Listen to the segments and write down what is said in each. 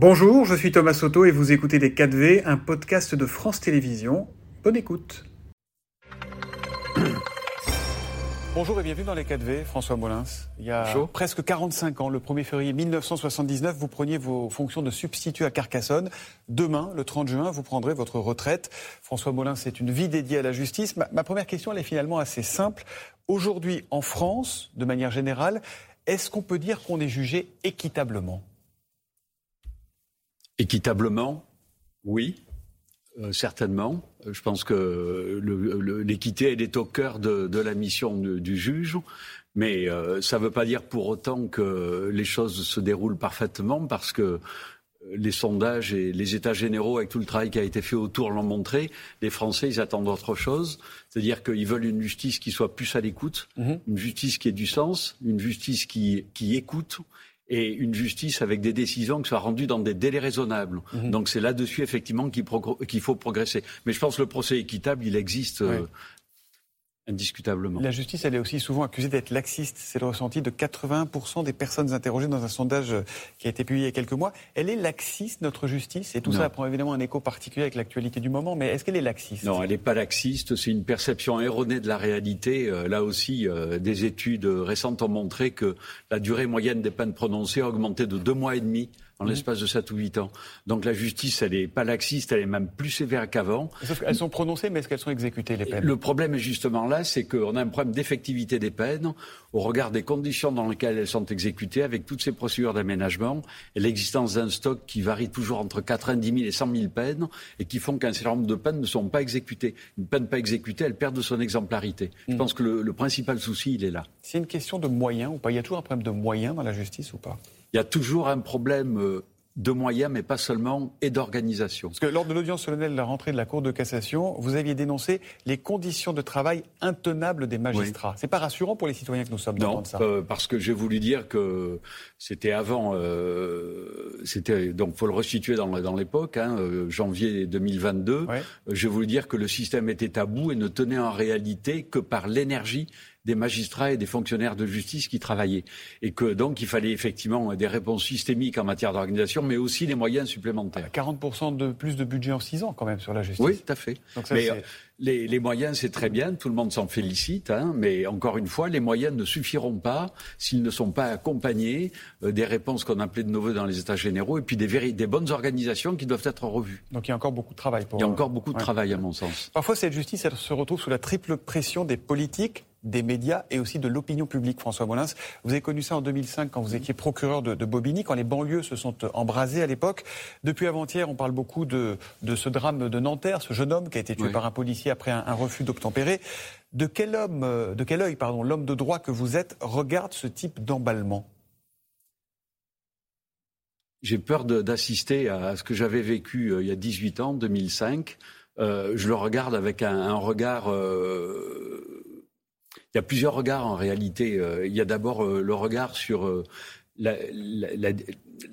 Bonjour, je suis Thomas Soto et vous écoutez Les 4V, un podcast de France Télévisions. Bonne écoute. Bonjour et bienvenue dans les 4V, François Molins. Il y a presque 45 ans, le 1er février 1979, vous preniez vos fonctions de substitut à Carcassonne. Demain, le 30 juin, vous prendrez votre retraite. François Molins, c'est une vie dédiée à la justice. Ma, ma première question, elle est finalement assez simple. Aujourd'hui, en France, de manière générale, est-ce qu'on peut dire qu'on est jugé équitablement? Équitablement, oui. Euh, certainement. Je pense que l'équité, elle est au cœur de, la mission du juge. Mais euh, ça ne veut pas dire pour autant que les choses se déroulent parfaitement, parce que les sondages et les états généraux, avec tout le travail qui a été fait autour, l'ont montré. Les Français, ils attendent autre chose. C'est-à-dire qu'ils veulent une justice qui soit plus à l'écoute, mhm. une justice qui ait du sens, une justice qui, qui écoute et une justice avec des décisions qui soient rendues dans des délais raisonnables. Mhm. Donc c'est là-dessus effectivement qu'il faut progresser. Mais je pense que le procès équitable, il existe euh, indiscutablement. La justice, elle est aussi souvent accusée d'être laxiste. C'est le ressenti de 80% des personnes interrogées dans un sondage qui a été publié il y a quelques mois. Elle est laxiste, notre justice? Et tout ça prend évidemment un écho particulier avec l'actualité du moment. Mais est-ce qu'elle est laxiste? Non, elle n'est pas laxiste. C'est une perception erronée de la réalité. Euh, là aussi, euh, des études récentes ont montré que la durée moyenne des peines prononcées a augmenté de deux mois et demi en mmh. l'espace de 7 ou 8 ans. Donc la justice, elle n'est pas laxiste, elle est même plus sévère qu'avant. Sauf qu'elles sont prononcées, mais est-ce qu'elles sont exécutées, les peines? Le problème est justement là, c'est qu'on a un problème d'effectivité des peines au regard des conditions dans lesquelles elles sont exécutées, avec toutes ces procédures d'aménagement et l'existence d'un stock qui varie toujours entre 90 000 et 100 000 peines et qui font qu'un certain nombre de peines ne sont pas exécutées. Une peine pas exécutée, elle perd de son exemplarité. Je mmh. pense que le, le principal souci, il est là. C'est une question de moyens ou pas? Il y a toujours un problème de moyens dans la justice ou pas? Il y a toujours un problème euh, de moyens, mais pas seulement, et d'organisation. Parce que lors de l'audience solennelle de la rentrée de la Cour de cassation, vous aviez dénoncé les conditions de travail intenables des magistrats. C'est pas rassurant pour les citoyens que nous sommes non, ça. Euh, parce que j'ai voulu dire que c'était avant, euh, c'était donc faut le resituer dans, dans l'époque, hein, euh, janvier 2022. J'ai voulu dire que le système était tabou et ne tenait en réalité que par l'énergie des magistrats et des fonctionnaires de justice qui travaillaient. Et que donc il fallait effectivement des réponses systémiques en matière d'organisation, mais aussi des moyens supplémentaires. 40% de plus de budget en 6 ans quand même sur la justice. Oui, tout à fait. mais, euh, les, les, moyens, c'est très bien, tout le monde s'en félicite, hein, mais encore une fois, les moyens ne suffiront pas s'ils ne sont pas accompagnés euh, des réponses qu'on appelait de nos voeux dans les États généraux et puis des, des bonnes organisations qui doivent être revues. Donc il y a encore beaucoup de travail pour. Il y a encore beaucoup de travail, à mon sens. Parfois, cette justice, elle se retrouve sous la triple pression des politiques, des médias et aussi de l'opinion publique, François Molins. Vous avez connu ça en 2005 quand vous étiez procureur de, Bobigny, quand les banlieues se sont embrasées à l'époque. Depuis avant-hier, on parle beaucoup de, de, ce drame de Nanterre, ce jeune homme qui a été tué par un policier après un, refus d'obtempérer. De quel homme, euh, de quel œil, pardon, l'homme de droit que vous êtes regarde ce type d'emballement? J'ai peur d'assister à ce que j'avais vécu euh, il y a 18 ans, 2005. Euh, je le regarde avec un, regard y a plusieurs regards en réalité. Euh, il y a d'abord euh, le regard sur euh, la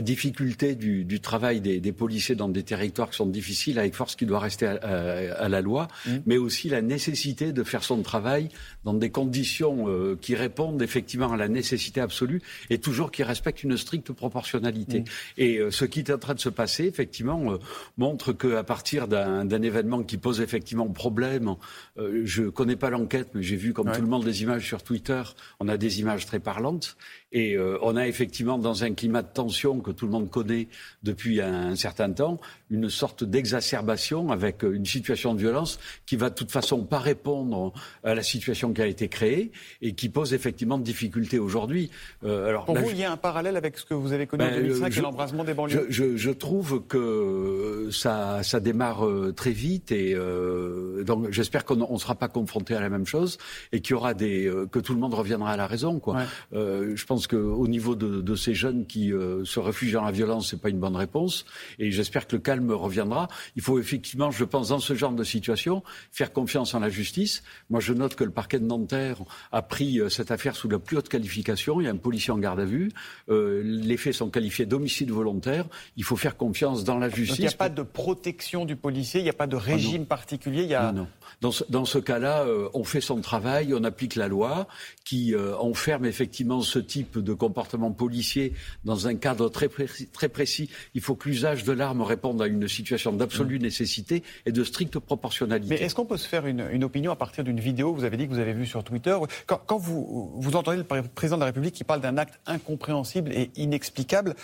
difficulté du, du travail des, des, policiers dans des territoires qui sont difficiles, avec force qui doit rester à, à, la loi, mmh. mais aussi la nécessité de faire son travail dans des conditions euh, qui répondent effectivement à la nécessité absolue et toujours qui respectent une stricte proportionnalité. Mmh. Et euh, ce qui est en train de se passer, effectivement, euh, montre qu'à partir d'un événement qui pose effectivement problème, je connais pas l'enquête, mais j'ai vu comme tout le monde des images sur Twitter, on a des images très parlantes, et on a effectivement dans un climat de tension que tout le monde connaît depuis un, certain temps, une sorte d'exacerbation avec une situation de violence qui va de toute façon pas répondre à la situation qui a été créée et qui pose effectivement de difficultés aujourd'hui. Euh, alors, Pour vous, il y a un parallèle avec ce que vous avez connu en 2005 ben, et l'embrasement des banlieues je, je, trouve que ça, ça démarre euh, très vite et euh, donc j'espère qu'on ne sera pas confronté à la même chose et qu'il y aura des que tout le monde reviendra à la raison. Quoi. je pense qu'au niveau de, de, ces jeunes qui se réfugient dans la violence, c'est pas une bonne réponse et j'espère que le calme reviendra. Il faut effectivement, je pense, dans ce genre de situation, faire confiance en la justice. Moi, je note que le parquet de Nanterre a pris euh, cette affaire sous la plus haute qualification. Il y a un policier en garde à vue. Euh, les faits sont qualifiés d'homicide volontaire. Il faut faire confiance dans la justice. il n'y a pas de protection du policier, il n'y a pas de régime ah particulier. Il y a... non, Dans ce, dans ce cas-là, euh, on fait son travail, on applique la loi qui enferme effectivement ce type de comportement policier dans un cadre très précis. Très précis. Il faut que l'usage de l'arme réponde à une situation d'absolue mmh. nécessité et de stricte proportionnalité. Mais est-ce qu'on peut se faire une, opinion à partir d'une vidéo que vous avez dit que vous avez vue sur Twitter Quand, quand vous, vous entendez le président de la République qui parle d'un acte incompréhensible et inexplicable,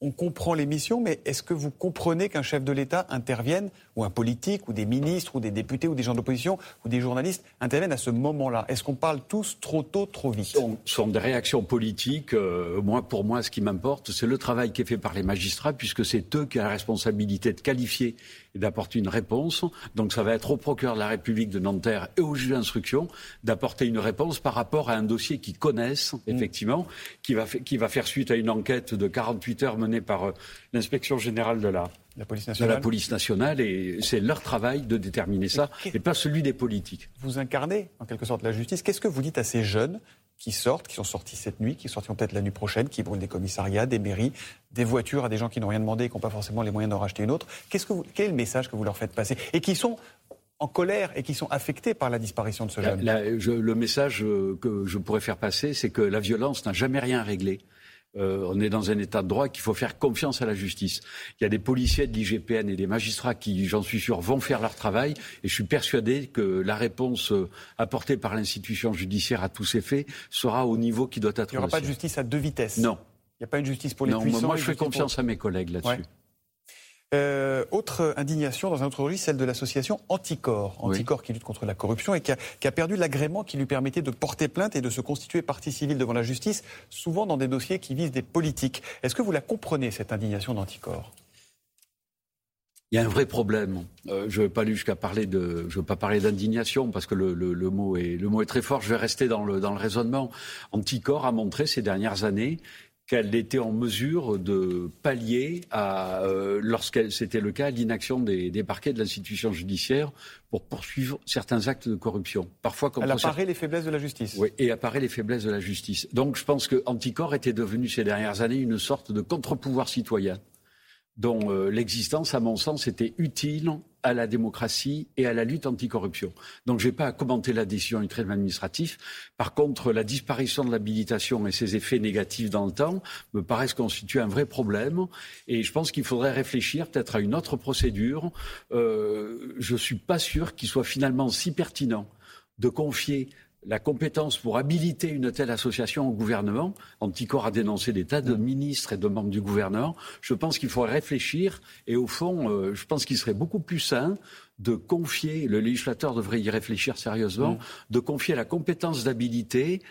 on comprend les missions, mais est-ce que vous comprenez qu'un chef de l'État intervienne, ou un politique, ou des ministres, ou des députés, ou des gens d'opposition, ou des journalistes interviennent à ce moment-là? Est-ce qu'on parle tous trop tôt, trop vite? Ce sont des réactions politiques. Euh, moi, pour moi, ce qui m'importe, c'est le travail qui est fait par les magistrats, puisque c'est eux qui ont la responsabilité de qualifier et d'apporter une réponse. Donc ça va être au procureur de la République de Nanterre et au juge d'instruction d'apporter une réponse par rapport à un dossier qu'ils connaissent, mm. effectivement, qui, va qui va faire suite à une enquête de 48 heures menée par euh, l'inspection générale de la, police nationale. De la police nationale et c'est leur travail de déterminer ça et pas celui des politiques. Vous incarnez en quelque sorte la justice. Qu'est-ce que vous dites à ces jeunes qui sortent, qui sont sortis cette nuit, qui sortiront peut-être la nuit prochaine, qui brûlent des commissariats, des mairies, des voitures à des gens qui n'ont rien demandé et qui n'ont pas forcément les moyens d'en racheter une autre. Que quel est le message que vous leur faites passer Et qui sont en colère et qui sont affectés par la disparition de ce jeune? le message euh, que je pourrais faire passer, c'est que la violence n'a jamais rien réglé. Euh, on est dans un état de droit qu'il faut faire confiance à la justice. Il y a des policiers de l'IGPN et des magistrats qui, j'en suis sûr, vont faire leur travail. Et je suis persuadé que la réponse euh, apportée par l'institution judiciaire à tous ces faits sera au niveau qui doit être. Il n'y aura pas de justice à deux vitesses. Non. Il n'y a pas une justice pour les non, puissants. Moi, je fais confiance à mes collègues là-dessus. Euh, autre indignation dans un autre registre, celle de l'association Anticor. Anticor qui lutte contre la corruption et qui a, perdu l'agrément qui lui permettait de porter plainte et de se constituer partie civile devant la justice, souvent dans des dossiers qui visent des politiques. Est-ce que vous la comprenez, cette indignation d'Anticor? Il y a un vrai problème. Euh, je ne veux pas jusqu'à parler de, je veux pas parler d'indignation parce que le, mot est, le mot est très fort. Je vais rester dans le, dans le raisonnement. Anticor a montré ces dernières années qu'elle était en mesure de pallier à, euh, lorsque c'était le cas, l'inaction des, des, parquets de l'institution judiciaire pour poursuivre certains actes de corruption. Parfois, Elle apparaît les faiblesses de la justice. Oui, et apparaît les faiblesses de la justice. Donc, je pense que Anticor était devenu ces dernières années une sorte de contre-pouvoir citoyen dont euh, l'existence, à mon sens, était utile à la démocratie et à la lutte anticorruption. Donc je n'ai pas à commenter la décision du tribunal administratif. Par contre, la disparition de l'habilitation et ses effets négatifs dans le temps me paraissent constituer un vrai problème. Et je pense qu'il faudrait réfléchir peut-être à une autre procédure. Euh, je ne suis pas sûr qu'il soit finalement si pertinent de confier la compétence pour habiliter une telle association au gouvernement. Anticor a dénoncé des tas de ministres et de membres du gouvernement. Je pense qu'il faudrait réfléchir et au fond, euh, je pense qu'il serait beaucoup plus sain de confier, le législateur devrait y réfléchir sérieusement, de confier la compétence d'habiliter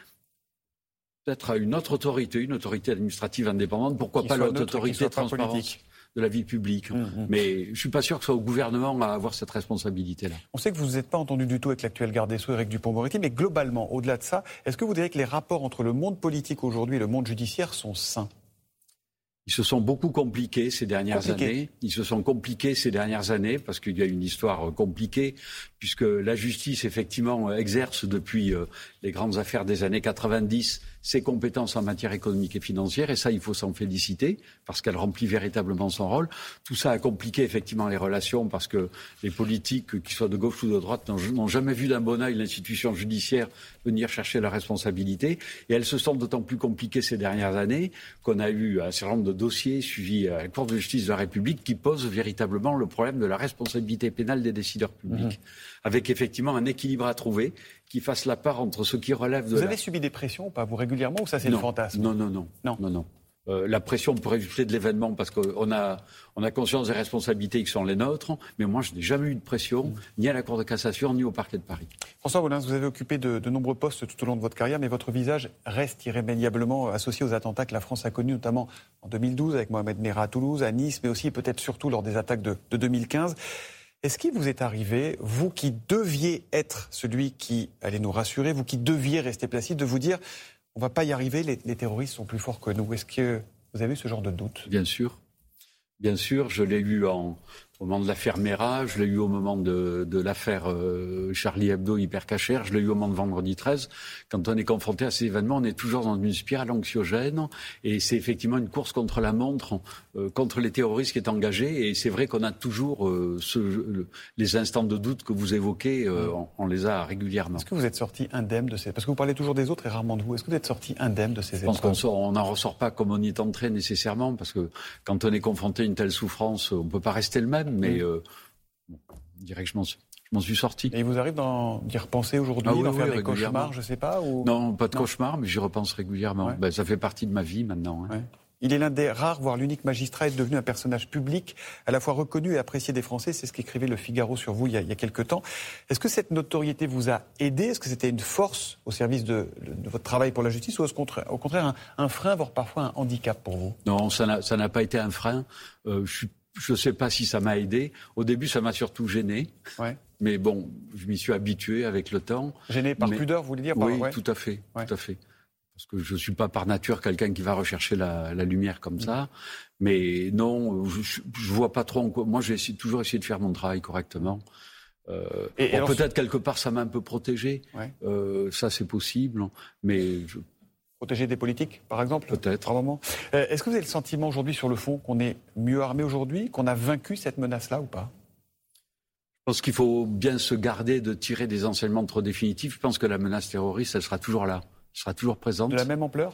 peut-être à une autre autorité, une autorité administrative indépendante, pourquoi pas l'autre autorité de transparence de la vie publique. Mmh, mmh. Mais je ne suis pas sûr que ce soit au gouvernement à avoir cette responsabilité-là. On sait que vous n'êtes pas entendu du tout avec l'actuel garde des Sceaux, Éric Dupont-Moretti, mais globalement, au-delà de ça, est-ce que vous direz que les rapports entre le monde politique aujourd'hui et le monde judiciaire sont sains? Ils se sont beaucoup compliqués ces dernières années. Ils se sont compliqués ces dernières années parce qu'il y a une histoire compliquée, puisque la justice, effectivement, exerce depuis euh, les grandes affaires des années 90 ses compétences en matière économique et financière, et ça, il faut s'en féliciter, parce qu'elle remplit véritablement son rôle. Tout ça a compliqué effectivement les relations, parce que les politiques, qu'ils soient de gauche ou de droite, n'ont jamais vu d'un bon œil l'institution judiciaire venir chercher la responsabilité, et elles se sont d'autant plus compliquées ces dernières années qu'on a eu un certain nombre de dossiers suivis à la Cour de justice de la République qui posent véritablement le problème de la responsabilité pénale des décideurs publics, mmh. avec effectivement un équilibre à trouver qui fasse la part entre ce qui relève de. Vous avez subi des pressions, pas? Vous régulièrement, ou ça c'est le fantasme Non, non, non, non, non, non. Euh, la pression pourrait résulter de l'événement parce qu'on a, on a conscience des responsabilités qui sont les nôtres, mais moi je n'ai jamais eu de pression, mm. ni à la Cour de cassation, ni au parquet de Paris. François Bollins, vous avez occupé de, de, nombreux postes tout au long de votre carrière, mais votre visage reste irrémédiablement associé aux attentats que la France a connus, notamment en 2012 avec Mohamed Merah à Toulouse, à Nice, mais aussi peut-être surtout lors des attaques de, de 2015. Est-ce qu'il vous est arrivé, vous qui deviez être celui qui allait nous rassurer, vous qui deviez rester placide, de vous dire on va pas y arriver, les, terroristes sont plus forts que nous Est-ce que vous avez eu ce genre de doute? Bien sûr. Bien sûr, je l'ai eu en, au moment de l'affaire Mera, je l'ai eu au moment de, l'affaire euh, Charlie Hebdo hyper cachère, je l'ai eu au moment de vendredi 13. Quand on est confronté à ces événements, on est toujours dans une spirale anxiogène et c'est effectivement une course contre la montre, euh, contre les terroristes qui est engagée. Et c'est vrai qu'on a toujours euh, ce, les instants de doute que vous évoquez, on, les a régulièrement. Est-ce que vous êtes sorti indemne de ces... Parce que vous parlez toujours des autres et rarement de vous. Est-ce que vous êtes sorti indemne de ces événements Je pense qu'on n'en ressort pas comme on y est entré nécessairement parce que quand on est confronté à une telle souffrance, on ne peut pas rester le même mais je dirais que je m'en suis sorti. Et il vous arrive d'y repenser aujourd'hui, ah d'en faire des cauchemars, je ne sais pas ou... Non, pas de cauchemars, mais j'y repense régulièrement. Ben, ça fait partie de ma vie maintenant. Hein. Il est l'un des rares, voire l'unique magistrat, est devenu un personnage public, à la fois reconnu et apprécié des Français. C'est ce qu'écrivait Le Figaro sur vous il y a, il quelques temps. Est-ce que cette notoriété vous a aidé? Est-ce que c'était une force au service de, votre travail pour la justice ou au contraire, un, frein, voire parfois un handicap pour vous? Non, ça n'a pas été un frein. Euh, je suis je ne sais pas si ça m'a aidé. Au début, ça m'a surtout gêné. Mais bon, je m'y suis habitué avec le temps. Gêné par pudeur, vous voulez dire Oui, tout à fait, tout à fait. Parce que je ne suis pas par nature quelqu'un qui va rechercher la, lumière comme ça. Mais non, je ne vois pas trop. Moi, j'ai toujours essayé de faire mon travail correctement. Euh, peut-être quelque part, ça m'a un peu protégé. Euh, ça, c'est possible. Mais je Protéger des politiques, par exemple Peut-être. Euh, est-ce que vous avez le sentiment aujourd'hui, sur le fond, qu'on est mieux armé aujourd'hui, qu'on a vaincu cette menace-là ou pas? Je pense qu'il faut bien se garder de tirer des enseignements trop définitifs. Je pense que la menace terroriste, elle sera toujours là, elle sera toujours présente. De la même ampleur?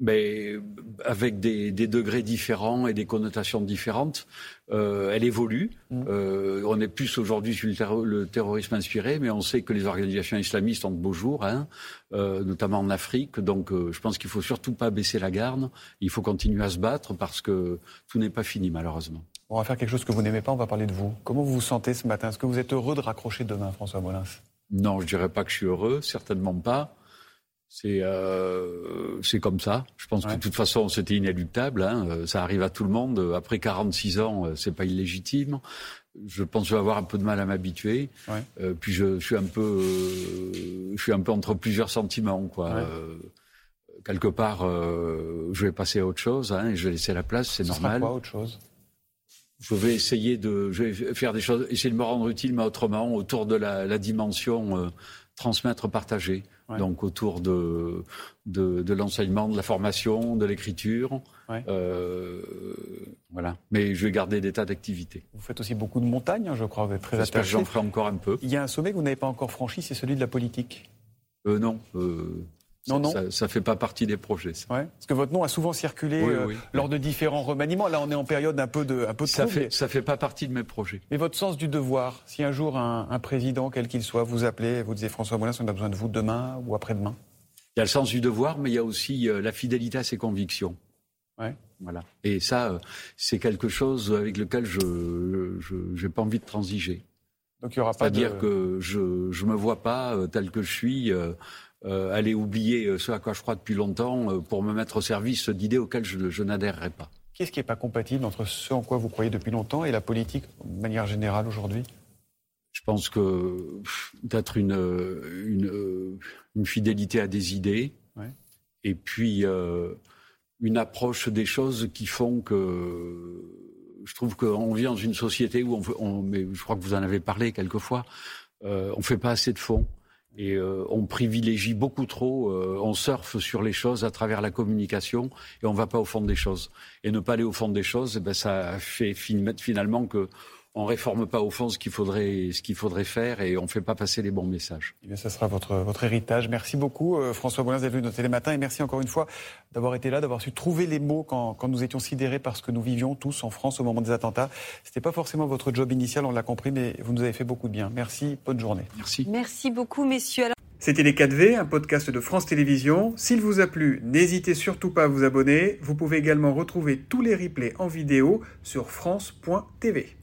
Mais avec des, degrés différents et des connotations différentes. Euh, elle évolue. Mm. Euh, on est plus aujourd'hui sur le, terrorisme inspiré, mais on sait que les organisations islamistes ont de beaux jours, hein, euh, notamment en Afrique. Donc je pense qu'il faut surtout pas baisser la garde. Il faut continuer à se battre parce que tout n'est pas fini, malheureusement. On va faire quelque chose que vous n'aimez pas, on va parler de vous. Comment vous vous sentez ce matin? Est-ce que vous êtes heureux de raccrocher demain, François Molins? Non, je dirais pas que je suis heureux, certainement pas. C'est euh, comme ça. Je pense que de toute façon, c'était inéluctable. Hein. Euh, ça arrive à tout le monde. Après 46 ans, euh, c'est pas illégitime. Je pense que je vais avoir un peu de mal à m'habituer. Euh, puis je, je, suis un peu, euh, je suis un peu entre plusieurs sentiments, quoi. quelque part, je vais passer à autre chose hein, et je vais laisser la place. C'est normal. Sera quoi autre chose? Je vais essayer de, je vais faire des choses, essayer de me rendre utile, mais autrement, autour de la, la dimension transmettre, partager. Donc autour de, de, l'enseignement, de la formation, de l'écriture. Euh, voilà. Mais je vais garder des tas d'activités. Vous faites aussi beaucoup de montagnes, hein, je crois. Vous êtes très attaché. J'en ferai encore un peu. Il y a un sommet que vous n'avez pas encore franchi, c'est celui de la politique. Euh, non. Euh, non, non. Ça ne fait pas partie des projets. Ça. Parce que votre nom a souvent circulé euh, lors de différents remaniements. Là, on est en période un peu de, un peu de ça fait, ça fait pas partie de mes projets. Mais votre sens du devoir, si un jour un, président, quel qu'il soit, vous appelez, vous disiez François Molins, on a besoin de vous demain ou après-demain Il y a le sens du devoir, mais il y a aussi euh, la fidélité à ses convictions. Ouais. Voilà. Et ça, euh, c'est quelque chose avec lequel je n'ai pas envie de transiger. Donc il y aura pas C'est-à-dire que je ne me vois pas tel que je suis euh, aller oublier euh, ce à quoi je crois depuis longtemps euh, pour me mettre au service d'idées auxquelles je, n'adhérerai pas. Qu'est-ce qui n'est pas compatible entre ce en quoi vous croyez depuis longtemps et la politique de manière générale aujourd'hui? Je pense que d'être une, une, fidélité à des idées et puis une approche des choses qui font que je trouve qu'on vit dans une société où on, mais je crois que vous en avez parlé quelquefois, on ne fait pas assez de fonds. Et euh, on privilégie beaucoup trop, euh, on surfe sur les choses à travers la communication et on ne va pas au fond des choses. Et ne pas aller au fond des choses, eh ben, ça fait finalement que on réforme pas au fond ce qu'il faudrait, ce qu'il faudrait faire et on ne fait pas passer les bons messages. Eh bien, ça sera votre, votre héritage. Merci beaucoup, euh, François Boulin, d'être venu dans Télématin et merci encore une fois d'avoir été là, d'avoir su trouver les mots quand, quand, nous étions sidérés par ce que nous vivions tous en France au moment des attentats. C'était pas forcément votre job initial, on l'a compris, mais vous nous avez fait beaucoup de bien. Merci, bonne journée. Merci. Merci beaucoup, messieurs. C'était Les 4V, un podcast de France Télévisions. S'il vous a plu, n'hésitez surtout pas à vous abonner. Vous pouvez également retrouver tous les replays en vidéo sur France.tv.